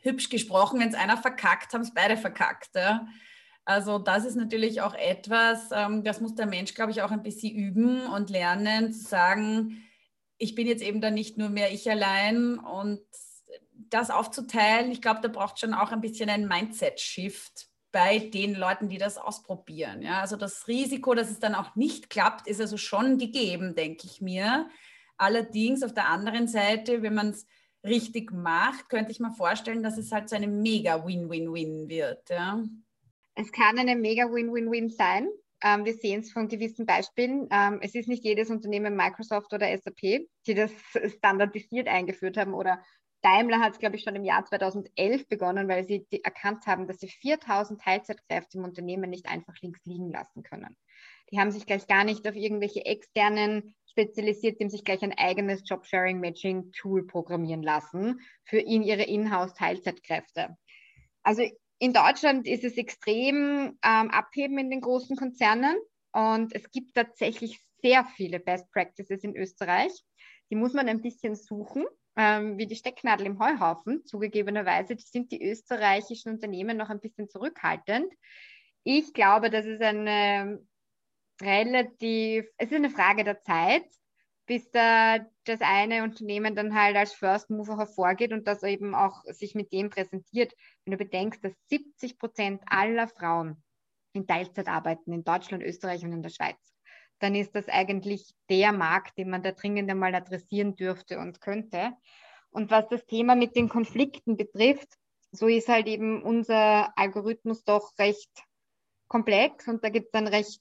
hübsch gesprochen, wenn es einer verkackt, haben es beide verkackt. Ja? Also das ist natürlich auch etwas, ähm, das muss der Mensch, glaube ich, auch ein bisschen üben und lernen, zu sagen, ich bin jetzt eben dann nicht nur mehr ich allein und das aufzuteilen, ich glaube, da braucht schon auch ein bisschen ein Mindset-Shift bei den Leuten, die das ausprobieren. Ja, also das Risiko, dass es dann auch nicht klappt, ist also schon gegeben, denke ich mir. Allerdings auf der anderen Seite, wenn man es richtig macht, könnte ich mir vorstellen, dass es halt so eine mega Win-Win-Win wird. Ja. Es kann eine mega Win-Win-Win sein. Ähm, wir sehen es von gewissen Beispielen. Ähm, es ist nicht jedes Unternehmen Microsoft oder SAP, die das standardisiert eingeführt haben oder Daimler hat es, glaube ich, schon im Jahr 2011 begonnen, weil sie erkannt haben, dass sie 4000 Teilzeitkräfte im Unternehmen nicht einfach links liegen lassen können. Die haben sich gleich gar nicht auf irgendwelche externen spezialisiert, die sich gleich ein eigenes Job-Sharing-Matching-Tool programmieren lassen für ihn ihre Inhouse-Teilzeitkräfte. Also in Deutschland ist es extrem ähm, abheben in den großen Konzernen und es gibt tatsächlich sehr viele Best Practices in Österreich. Die muss man ein bisschen suchen, ähm, wie die Stecknadel im Heuhaufen. Zugegebenerweise sind die österreichischen Unternehmen noch ein bisschen zurückhaltend. Ich glaube, das ist eine relativ, es ist eine Frage der Zeit, bis da das eine Unternehmen dann halt als First Mover hervorgeht und das eben auch sich mit dem präsentiert. Wenn du bedenkst, dass 70 Prozent aller Frauen in Teilzeit arbeiten, in Deutschland, Österreich und in der Schweiz, dann ist das eigentlich der Markt, den man da dringend einmal adressieren dürfte und könnte. Und was das Thema mit den Konflikten betrifft, so ist halt eben unser Algorithmus doch recht komplex und da gibt es dann recht,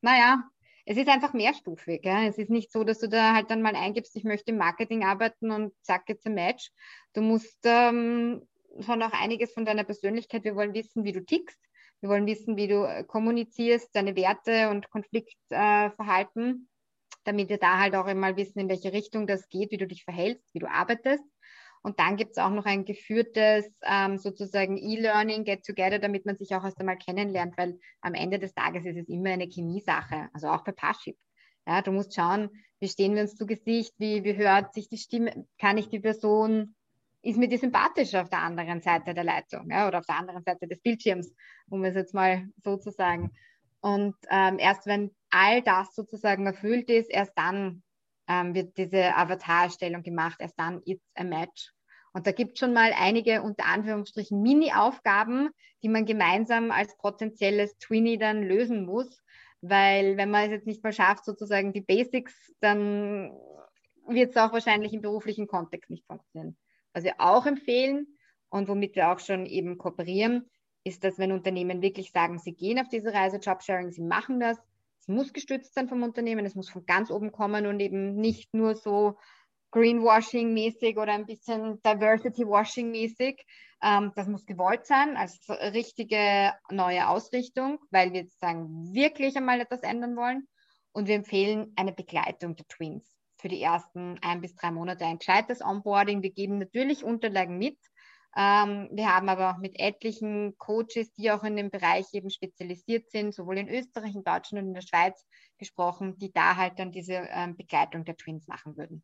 naja, es ist einfach mehrstufig. Ja? Es ist nicht so, dass du da halt dann mal eingibst, ich möchte im Marketing arbeiten und zack, jetzt ein Match. Du musst ähm, schon auch einiges von deiner Persönlichkeit, wir wollen wissen, wie du tickst. Wir wollen wissen, wie du äh, kommunizierst, deine Werte und Konfliktverhalten, äh, damit wir da halt auch einmal wissen, in welche Richtung das geht, wie du dich verhältst, wie du arbeitest. Und dann gibt es auch noch ein geführtes ähm, sozusagen E-Learning, Get Together, damit man sich auch erst einmal kennenlernt, weil am Ende des Tages ist es immer eine Chemiesache, also auch bei Parship. Ja, du musst schauen, wie stehen wir uns zu Gesicht, wie, wie hört sich die Stimme, kann ich die Person, ist mir die sympathisch auf der anderen Seite der Leitung ja, oder auf der anderen Seite des Bildschirms, um es jetzt mal so zu sagen. Und ähm, erst wenn all das sozusagen erfüllt ist, erst dann ähm, wird diese Avatar-Erstellung gemacht, erst dann it's a match. Und da gibt es schon mal einige unter Anführungsstrichen Mini-Aufgaben, die man gemeinsam als potenzielles Twinny dann lösen muss, weil wenn man es jetzt nicht mal schafft, sozusagen die Basics, dann wird es auch wahrscheinlich im beruflichen Kontext nicht funktionieren. Was wir auch empfehlen und womit wir auch schon eben kooperieren, ist, dass wenn Unternehmen wirklich sagen, sie gehen auf diese Reise Jobsharing, sie machen das, es muss gestützt sein vom Unternehmen, es muss von ganz oben kommen und eben nicht nur so Greenwashing-mäßig oder ein bisschen Diversity-Washing-mäßig. Ähm, das muss gewollt sein als richtige neue Ausrichtung, weil wir sagen, wirklich einmal etwas ändern wollen. Und wir empfehlen eine Begleitung der Twins für die ersten ein bis drei Monate ein gescheites Onboarding. Wir geben natürlich Unterlagen mit. Ähm, wir haben aber auch mit etlichen Coaches, die auch in dem Bereich eben spezialisiert sind, sowohl in Österreich, in Deutschland und in der Schweiz gesprochen, die da halt dann diese ähm, Begleitung der Twins machen würden.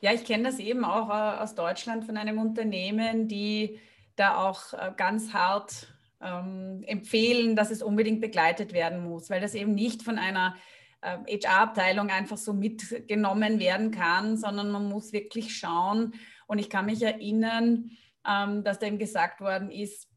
Ja, ich kenne das eben auch äh, aus Deutschland von einem Unternehmen, die da auch äh, ganz hart ähm, empfehlen, dass es unbedingt begleitet werden muss, weil das eben nicht von einer äh, HR-Abteilung einfach so mitgenommen werden kann, sondern man muss wirklich schauen. Und ich kann mich erinnern, ähm, dass da eben gesagt worden ist,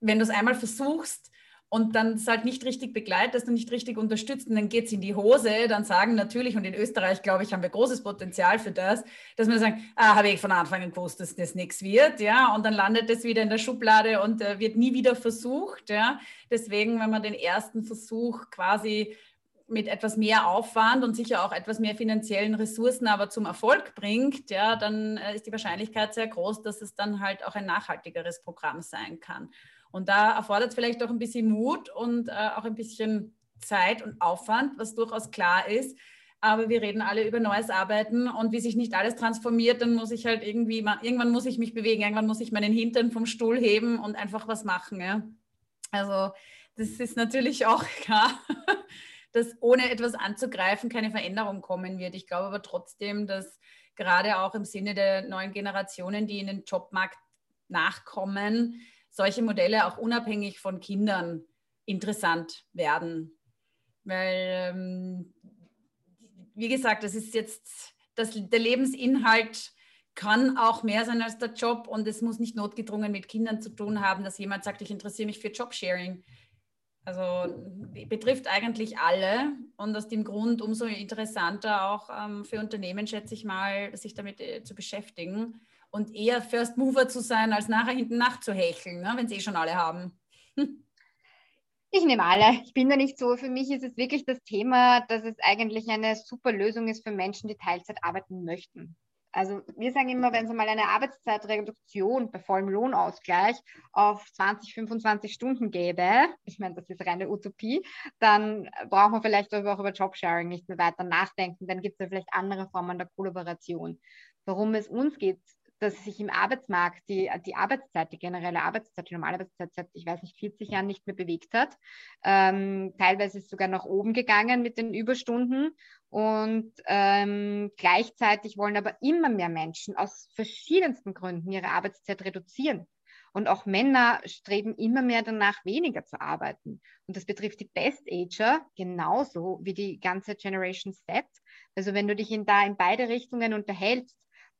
wenn du es einmal versuchst, und dann es halt nicht richtig begleitest und nicht richtig unterstützt und dann geht es in die Hose, dann sagen natürlich, und in Österreich, glaube ich, haben wir großes Potenzial für das, dass wir sagen, ah, habe ich von Anfang an gewusst, dass das nichts wird, ja, und dann landet es wieder in der Schublade und äh, wird nie wieder versucht, ja. Deswegen, wenn man den ersten Versuch quasi mit etwas mehr Aufwand und sicher auch etwas mehr finanziellen Ressourcen aber zum Erfolg bringt, ja, dann äh, ist die Wahrscheinlichkeit sehr groß, dass es dann halt auch ein nachhaltigeres Programm sein kann. Und da erfordert es vielleicht auch ein bisschen Mut und äh, auch ein bisschen Zeit und Aufwand, was durchaus klar ist. Aber wir reden alle über neues Arbeiten und wie sich nicht alles transformiert, dann muss ich halt irgendwie, mal, irgendwann muss ich mich bewegen, irgendwann muss ich meinen Hintern vom Stuhl heben und einfach was machen. Ja? Also das ist natürlich auch klar, dass ohne etwas anzugreifen keine Veränderung kommen wird. Ich glaube aber trotzdem, dass gerade auch im Sinne der neuen Generationen, die in den Jobmarkt nachkommen, solche Modelle auch unabhängig von Kindern interessant werden. Weil, ähm, wie gesagt, das ist jetzt, das, der Lebensinhalt kann auch mehr sein als der Job und es muss nicht notgedrungen mit Kindern zu tun haben, dass jemand sagt, ich interessiere mich für Jobsharing. Also betrifft eigentlich alle und aus dem Grund umso interessanter auch ähm, für Unternehmen, schätze ich mal, sich damit äh, zu beschäftigen und eher First Mover zu sein, als nachher hinten nachzuhecheln, ne, wenn sie eh schon alle haben. Ich nehme alle. Ich bin da nicht so. Für mich ist es wirklich das Thema, dass es eigentlich eine super Lösung ist für Menschen, die Teilzeit arbeiten möchten. Also wir sagen immer, wenn es mal eine Arbeitszeitreduktion bei vollem Lohnausgleich auf 20, 25 Stunden gäbe, ich meine, das ist reine Utopie, dann braucht man vielleicht auch über Jobsharing nicht mehr weiter nachdenken. Dann gibt es ja vielleicht andere Formen der Kollaboration. Worum es uns geht, dass sich im Arbeitsmarkt die, die Arbeitszeit, die generelle Arbeitszeit, die normale Arbeitszeit seit, ich weiß nicht, 40 Jahren nicht mehr bewegt hat. Ähm, teilweise ist sogar nach oben gegangen mit den Überstunden. Und ähm, gleichzeitig wollen aber immer mehr Menschen aus verschiedensten Gründen ihre Arbeitszeit reduzieren. Und auch Männer streben immer mehr danach, weniger zu arbeiten. Und das betrifft die Best Ager genauso wie die ganze Generation Z. Also wenn du dich in da in beide Richtungen unterhältst,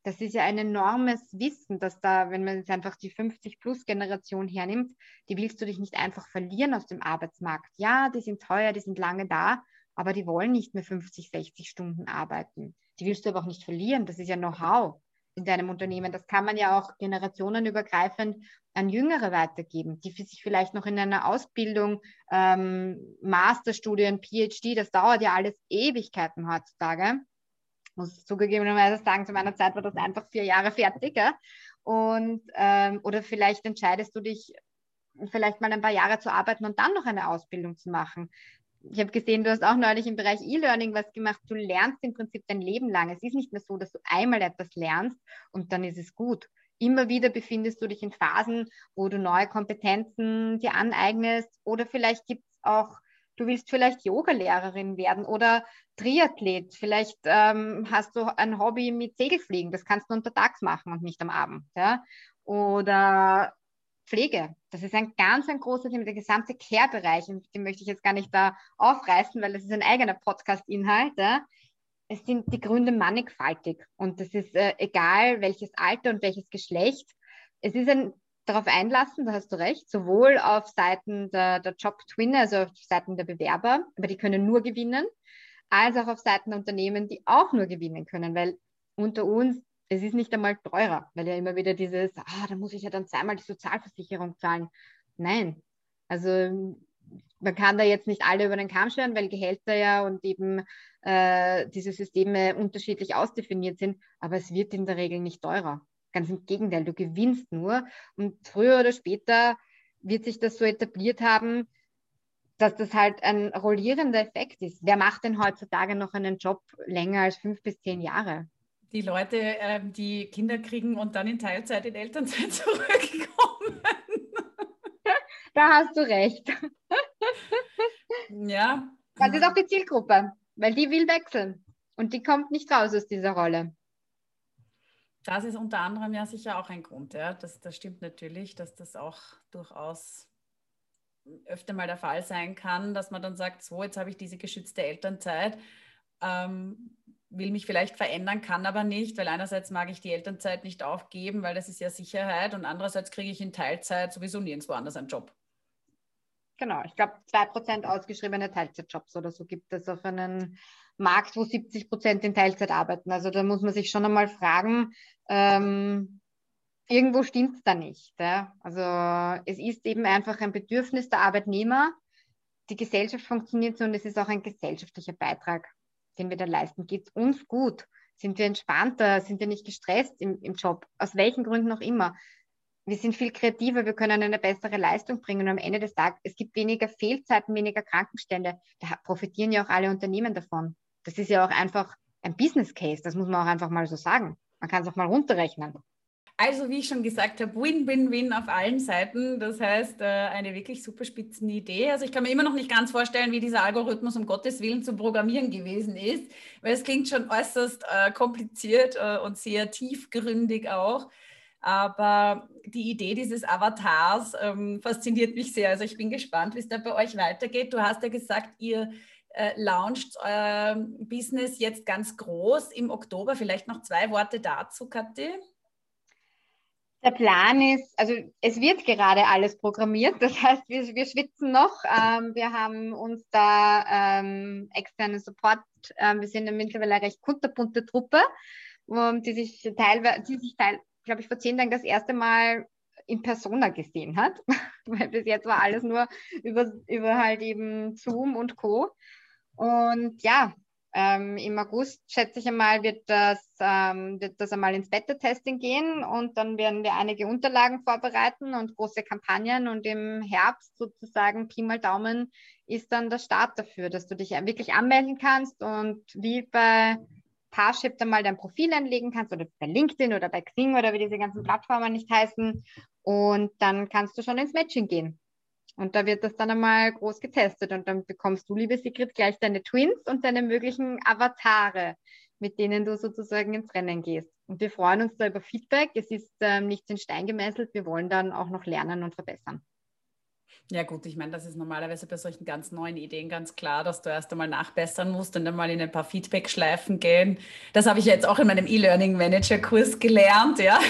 das ist ja ein enormes Wissen, dass da, wenn man jetzt einfach die 50-Plus-Generation hernimmt, die willst du dich nicht einfach verlieren aus dem Arbeitsmarkt. Ja, die sind teuer, die sind lange da, aber die wollen nicht mehr 50, 60 Stunden arbeiten. Die willst du aber auch nicht verlieren. Das ist ja Know-how in deinem Unternehmen. Das kann man ja auch generationenübergreifend an Jüngere weitergeben, die sich vielleicht noch in einer Ausbildung, ähm, Masterstudien, PhD, das dauert ja alles Ewigkeiten heutzutage muss zugegebenerweise sagen, zu meiner Zeit war das einfach vier Jahre fertig. Und, ähm, oder vielleicht entscheidest du dich vielleicht mal ein paar Jahre zu arbeiten und dann noch eine Ausbildung zu machen. Ich habe gesehen, du hast auch neulich im Bereich E-Learning was gemacht. Du lernst im Prinzip dein Leben lang. Es ist nicht mehr so, dass du einmal etwas lernst und dann ist es gut. Immer wieder befindest du dich in Phasen, wo du neue Kompetenzen dir aneignest oder vielleicht gibt es auch du willst vielleicht Yogalehrerin werden oder Triathlet. Vielleicht ähm, hast du ein Hobby mit Segelfliegen. Das kannst du untertags machen und nicht am Abend. Ja? Oder Pflege. Das ist ein ganz ein großes Thema, der gesamte Care-Bereich. Den möchte ich jetzt gar nicht da aufreißen, weil das ist ein eigener Podcast-Inhalt. Ja? Es sind die Gründe mannigfaltig und das ist äh, egal, welches Alter und welches Geschlecht. Es ist ein darauf einlassen, da hast du recht, sowohl auf Seiten der, der Job-Twinner, also auf Seiten der Bewerber, aber die können nur gewinnen, als auch auf Seiten der Unternehmen, die auch nur gewinnen können, weil unter uns, es ist nicht einmal teurer, weil ja immer wieder dieses, ah, da muss ich ja dann zweimal die Sozialversicherung zahlen. Nein, also man kann da jetzt nicht alle über den Kamm scheren, weil Gehälter ja und eben äh, diese Systeme unterschiedlich ausdefiniert sind, aber es wird in der Regel nicht teurer. Ganz im Gegenteil, du gewinnst nur. Und früher oder später wird sich das so etabliert haben, dass das halt ein rollierender Effekt ist. Wer macht denn heutzutage noch einen Job länger als fünf bis zehn Jahre? Die Leute, ähm, die Kinder kriegen und dann in Teilzeit in Elternzeit zurückkommen. da hast du recht. Ja. Das ist auch die Zielgruppe, weil die will wechseln und die kommt nicht raus aus dieser Rolle. Das ist unter anderem ja sicher auch ein Grund. Ja. Das, das stimmt natürlich, dass das auch durchaus öfter mal der Fall sein kann, dass man dann sagt, so, jetzt habe ich diese geschützte Elternzeit, ähm, will mich vielleicht verändern, kann aber nicht, weil einerseits mag ich die Elternzeit nicht aufgeben, weil das ist ja Sicherheit und andererseits kriege ich in Teilzeit sowieso nirgendwo anders einen Job. Genau, ich glaube, 2% ausgeschriebene Teilzeitjobs oder so gibt es auf einen Markt, wo 70 Prozent in Teilzeit arbeiten. Also da muss man sich schon einmal fragen, ähm, irgendwo stimmt es da nicht. Ja? Also es ist eben einfach ein Bedürfnis der Arbeitnehmer. Die Gesellschaft funktioniert so und es ist auch ein gesellschaftlicher Beitrag, den wir da leisten. Geht es uns gut? Sind wir entspannter? Sind wir nicht gestresst im, im Job? Aus welchen Gründen auch immer. Wir sind viel kreativer, wir können eine bessere Leistung bringen und am Ende des Tages, es gibt weniger Fehlzeiten, weniger Krankenstände. Da profitieren ja auch alle Unternehmen davon. Das ist ja auch einfach ein Business Case, das muss man auch einfach mal so sagen. Man kann es auch mal runterrechnen. Also, wie ich schon gesagt habe, Win-Win-Win auf allen Seiten. Das heißt, äh, eine wirklich super spitzen Idee. Also, ich kann mir immer noch nicht ganz vorstellen, wie dieser Algorithmus um Gottes Willen zu programmieren gewesen ist, weil es klingt schon äußerst äh, kompliziert äh, und sehr tiefgründig auch. Aber die Idee dieses Avatars ähm, fasziniert mich sehr. Also, ich bin gespannt, wie es da bei euch weitergeht. Du hast ja gesagt, ihr äh, launcht euer Business jetzt ganz groß im Oktober. Vielleicht noch zwei Worte dazu, Kathi. Der Plan ist, also es wird gerade alles programmiert, das heißt, wir, wir schwitzen noch. Ähm, wir haben uns da ähm, externen Support, ähm, wir sind mittlerweile eine recht kunterbunte Truppe, die sich teilweise, die sich teil, glaube ich, vor zehn Tagen das erste Mal in Persona gesehen hat, weil bis jetzt war alles nur über, über halt eben Zoom und Co. Und ja, ähm, im August, schätze ich einmal, wird das, ähm, wird das einmal ins Beta-Testing gehen und dann werden wir einige Unterlagen vorbereiten und große Kampagnen und im Herbst sozusagen, Pi mal Daumen, ist dann der Start dafür, dass du dich wirklich anmelden kannst und wie bei Parship dann mal dein Profil anlegen kannst oder bei LinkedIn oder bei Xing oder wie diese ganzen Plattformen nicht heißen und dann kannst du schon ins Matching gehen. Und da wird das dann einmal groß getestet und dann bekommst du, liebe Sigrid, gleich deine Twins und deine möglichen Avatare, mit denen du sozusagen ins Rennen gehst. Und wir freuen uns da über Feedback. Es ist ähm, nichts in Stein gemeißelt. Wir wollen dann auch noch lernen und verbessern. Ja gut, ich meine, das ist normalerweise bei solchen ganz neuen Ideen ganz klar, dass du erst einmal nachbessern musst und einmal in ein paar Feedback-Schleifen gehen. Das habe ich jetzt auch in meinem E-Learning Manager-Kurs gelernt, ja.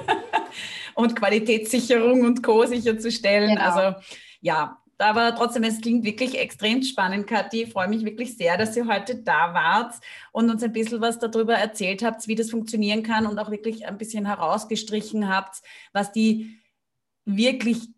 und Qualitätssicherung und Co. sicherzustellen. Genau. Also ja, aber trotzdem, es klingt wirklich extrem spannend, Kathi. Ich freue mich wirklich sehr, dass ihr heute da wart und uns ein bisschen was darüber erzählt habt, wie das funktionieren kann und auch wirklich ein bisschen herausgestrichen habt, was die wirklich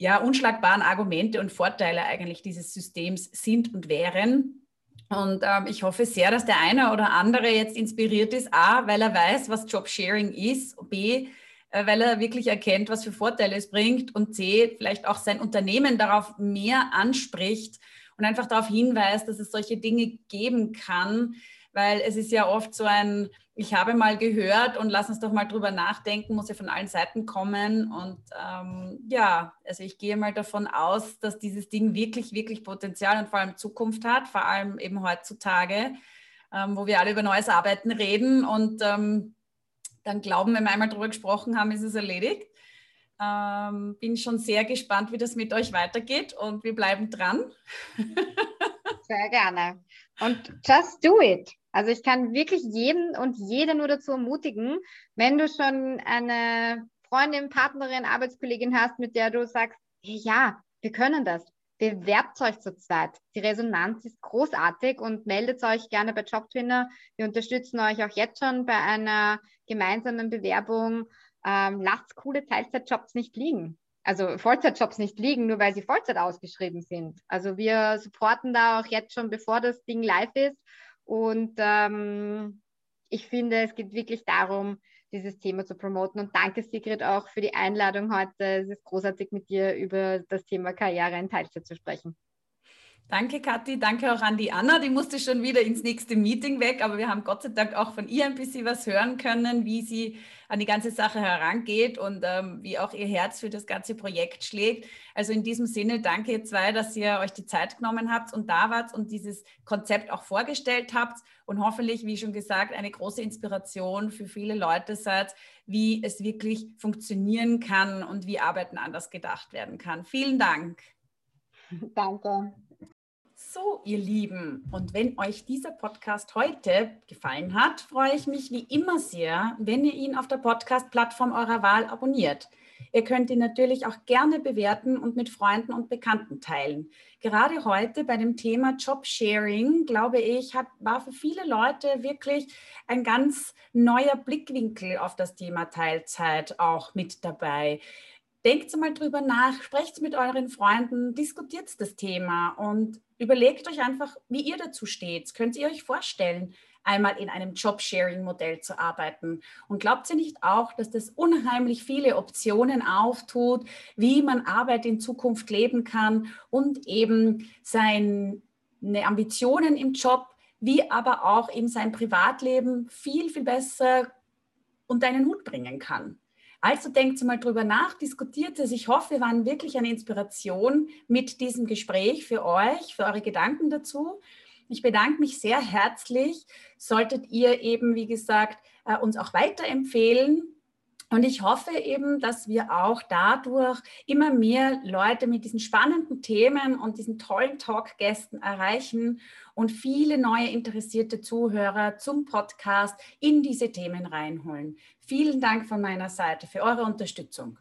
ja, unschlagbaren Argumente und Vorteile eigentlich dieses Systems sind und wären. Und ähm, ich hoffe sehr, dass der eine oder andere jetzt inspiriert ist, a, weil er weiß, was Jobsharing ist, b, äh, weil er wirklich erkennt, was für Vorteile es bringt und C, vielleicht auch sein Unternehmen darauf mehr anspricht und einfach darauf hinweist, dass es solche Dinge geben kann, weil es ist ja oft so ein, ich habe mal gehört und lass uns doch mal drüber nachdenken, muss ja von allen Seiten kommen. Und ähm, ja, also ich gehe mal davon aus, dass dieses Ding wirklich, wirklich Potenzial und vor allem Zukunft hat, vor allem eben heutzutage, ähm, wo wir alle über neues Arbeiten reden und ähm, dann glauben, wenn wir einmal drüber gesprochen haben, ist es erledigt. Ähm, bin schon sehr gespannt, wie das mit euch weitergeht und wir bleiben dran. Sehr gerne. Und just do it. Also ich kann wirklich jeden und jede nur dazu ermutigen, wenn du schon eine Freundin, Partnerin, Arbeitskollegin hast, mit der du sagst, hey, ja, wir können das. Bewerbt euch zu zweit. Die Resonanz ist großartig und meldet euch gerne bei Jobtrainer. Wir unterstützen euch auch jetzt schon bei einer gemeinsamen Bewerbung. Ähm, lasst coole Teilzeitjobs nicht liegen. Also Vollzeitjobs nicht liegen, nur weil sie Vollzeit ausgeschrieben sind. Also wir supporten da auch jetzt schon, bevor das Ding live ist und ähm, ich finde, es geht wirklich darum, dieses Thema zu promoten. Und danke, Sigrid, auch für die Einladung heute. Es ist großartig, mit dir über das Thema Karriere in Teilzeit zu sprechen. Danke, Kathi. Danke auch an die Anna. Die musste schon wieder ins nächste Meeting weg, aber wir haben Gott sei Dank auch von ihr ein bisschen was hören können, wie sie an die ganze Sache herangeht und ähm, wie auch ihr Herz für das ganze Projekt schlägt. Also in diesem Sinne danke ihr zwei, dass ihr euch die Zeit genommen habt und da wart und dieses Konzept auch vorgestellt habt und hoffentlich, wie schon gesagt, eine große Inspiration für viele Leute seid, wie es wirklich funktionieren kann und wie Arbeiten anders gedacht werden kann. Vielen Dank. Danke. So, ihr Lieben, und wenn euch dieser Podcast heute gefallen hat, freue ich mich wie immer sehr, wenn ihr ihn auf der Podcast-Plattform eurer Wahl abonniert. Ihr könnt ihn natürlich auch gerne bewerten und mit Freunden und Bekannten teilen. Gerade heute bei dem Thema Jobsharing, glaube ich, hat, war für viele Leute wirklich ein ganz neuer Blickwinkel auf das Thema Teilzeit auch mit dabei. Denkt mal drüber nach, sprecht mit euren Freunden, diskutiert das Thema und überlegt euch einfach, wie ihr dazu steht. Könnt ihr euch vorstellen, einmal in einem Job-Sharing-Modell zu arbeiten? Und glaubt ihr nicht auch, dass das unheimlich viele Optionen auftut, wie man Arbeit in Zukunft leben kann und eben seine Ambitionen im Job, wie aber auch eben sein Privatleben viel, viel besser unter einen Hut bringen kann? Also denkt mal drüber nach, diskutiert es. Ich hoffe, wir waren wirklich eine Inspiration mit diesem Gespräch für euch, für eure Gedanken dazu. Ich bedanke mich sehr herzlich. Solltet ihr eben, wie gesagt, äh, uns auch weiterempfehlen, und ich hoffe eben, dass wir auch dadurch immer mehr Leute mit diesen spannenden Themen und diesen tollen Talkgästen erreichen und viele neue interessierte Zuhörer zum Podcast in diese Themen reinholen. Vielen Dank von meiner Seite für eure Unterstützung.